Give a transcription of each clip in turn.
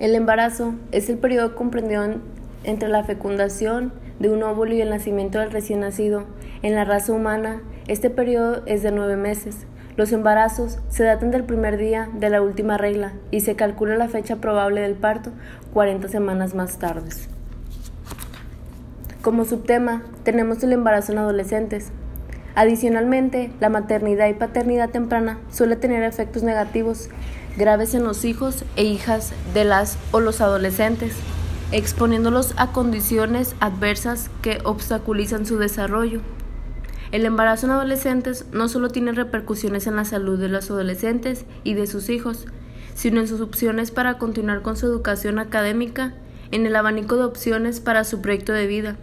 El embarazo es el periodo comprendido entre la fecundación de un óvulo y el nacimiento del recién nacido. En la raza humana, este periodo es de nueve meses. Los embarazos se datan del primer día de la última regla y se calcula la fecha probable del parto 40 semanas más tarde. Como subtema tenemos el embarazo en adolescentes. Adicionalmente, la maternidad y paternidad temprana suele tener efectos negativos graves en los hijos e hijas de las o los adolescentes, exponiéndolos a condiciones adversas que obstaculizan su desarrollo. El embarazo en adolescentes no solo tiene repercusiones en la salud de los adolescentes y de sus hijos, sino en sus opciones para continuar con su educación académica, en el abanico de opciones para su proyecto de vida,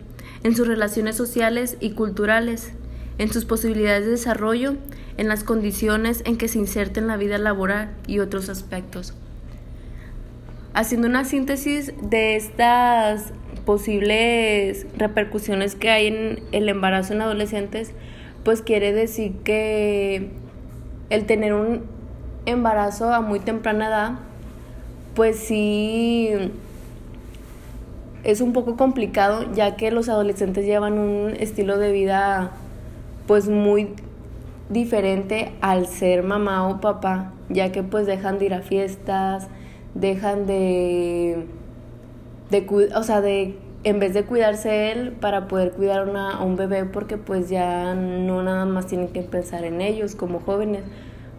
en sus relaciones sociales y culturales, en sus posibilidades de desarrollo, en las condiciones en que se inserta en la vida laboral y otros aspectos. Haciendo una síntesis de estas posibles repercusiones que hay en el embarazo en adolescentes, pues quiere decir que el tener un embarazo a muy temprana edad, pues sí es un poco complicado ya que los adolescentes llevan un estilo de vida pues muy diferente al ser mamá o papá, ya que pues dejan de ir a fiestas, dejan de de, o sea, de en vez de cuidarse él para poder cuidar a un bebé porque pues ya no nada más tienen que pensar en ellos como jóvenes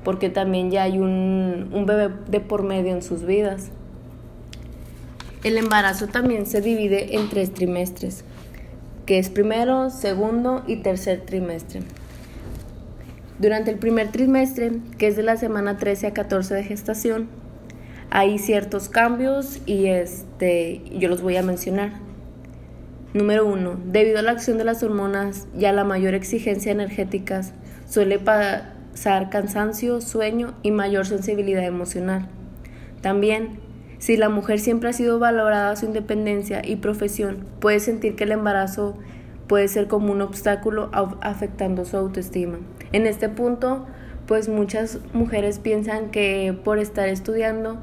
porque también ya hay un, un bebé de por medio en sus vidas. El embarazo también se divide en tres trimestres, que es primero, segundo y tercer trimestre. Durante el primer trimestre, que es de la semana 13 a 14 de gestación, hay ciertos cambios y este, yo los voy a mencionar. Número uno, debido a la acción de las hormonas y a la mayor exigencia energética, suele pasar cansancio, sueño y mayor sensibilidad emocional. También, si la mujer siempre ha sido valorada su independencia y profesión, puede sentir que el embarazo puede ser como un obstáculo afectando su autoestima. En este punto, pues muchas mujeres piensan que por estar estudiando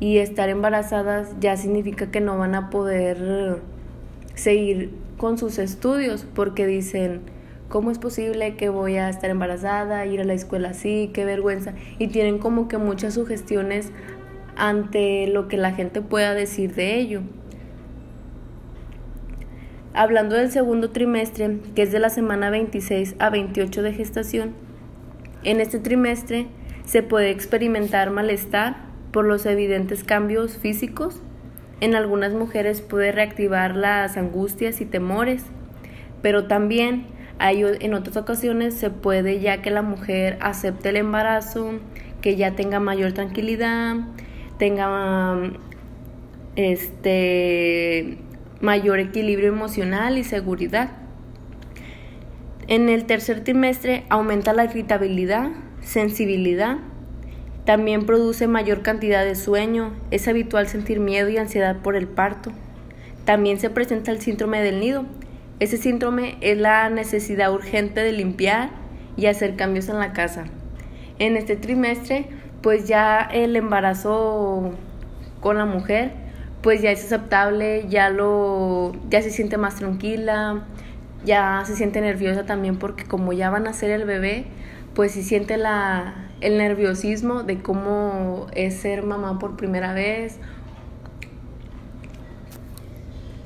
y estar embarazadas ya significa que no van a poder seguir con sus estudios porque dicen, ¿cómo es posible que voy a estar embarazada, ir a la escuela así, qué vergüenza? Y tienen como que muchas sugestiones ante lo que la gente pueda decir de ello. Hablando del segundo trimestre, que es de la semana 26 a 28 de gestación, en este trimestre se puede experimentar malestar, por los evidentes cambios físicos. En algunas mujeres puede reactivar las angustias y temores, pero también hay, en otras ocasiones se puede ya que la mujer acepte el embarazo, que ya tenga mayor tranquilidad, tenga este mayor equilibrio emocional y seguridad. En el tercer trimestre aumenta la irritabilidad, sensibilidad, también produce mayor cantidad de sueño, es habitual sentir miedo y ansiedad por el parto. También se presenta el síndrome del nido. Ese síndrome es la necesidad urgente de limpiar y hacer cambios en la casa. En este trimestre, pues ya el embarazo con la mujer, pues ya es aceptable, ya lo ya se siente más tranquila, ya se siente nerviosa también porque como ya van a ser el bebé, pues si siente la, el nerviosismo de cómo es ser mamá por primera vez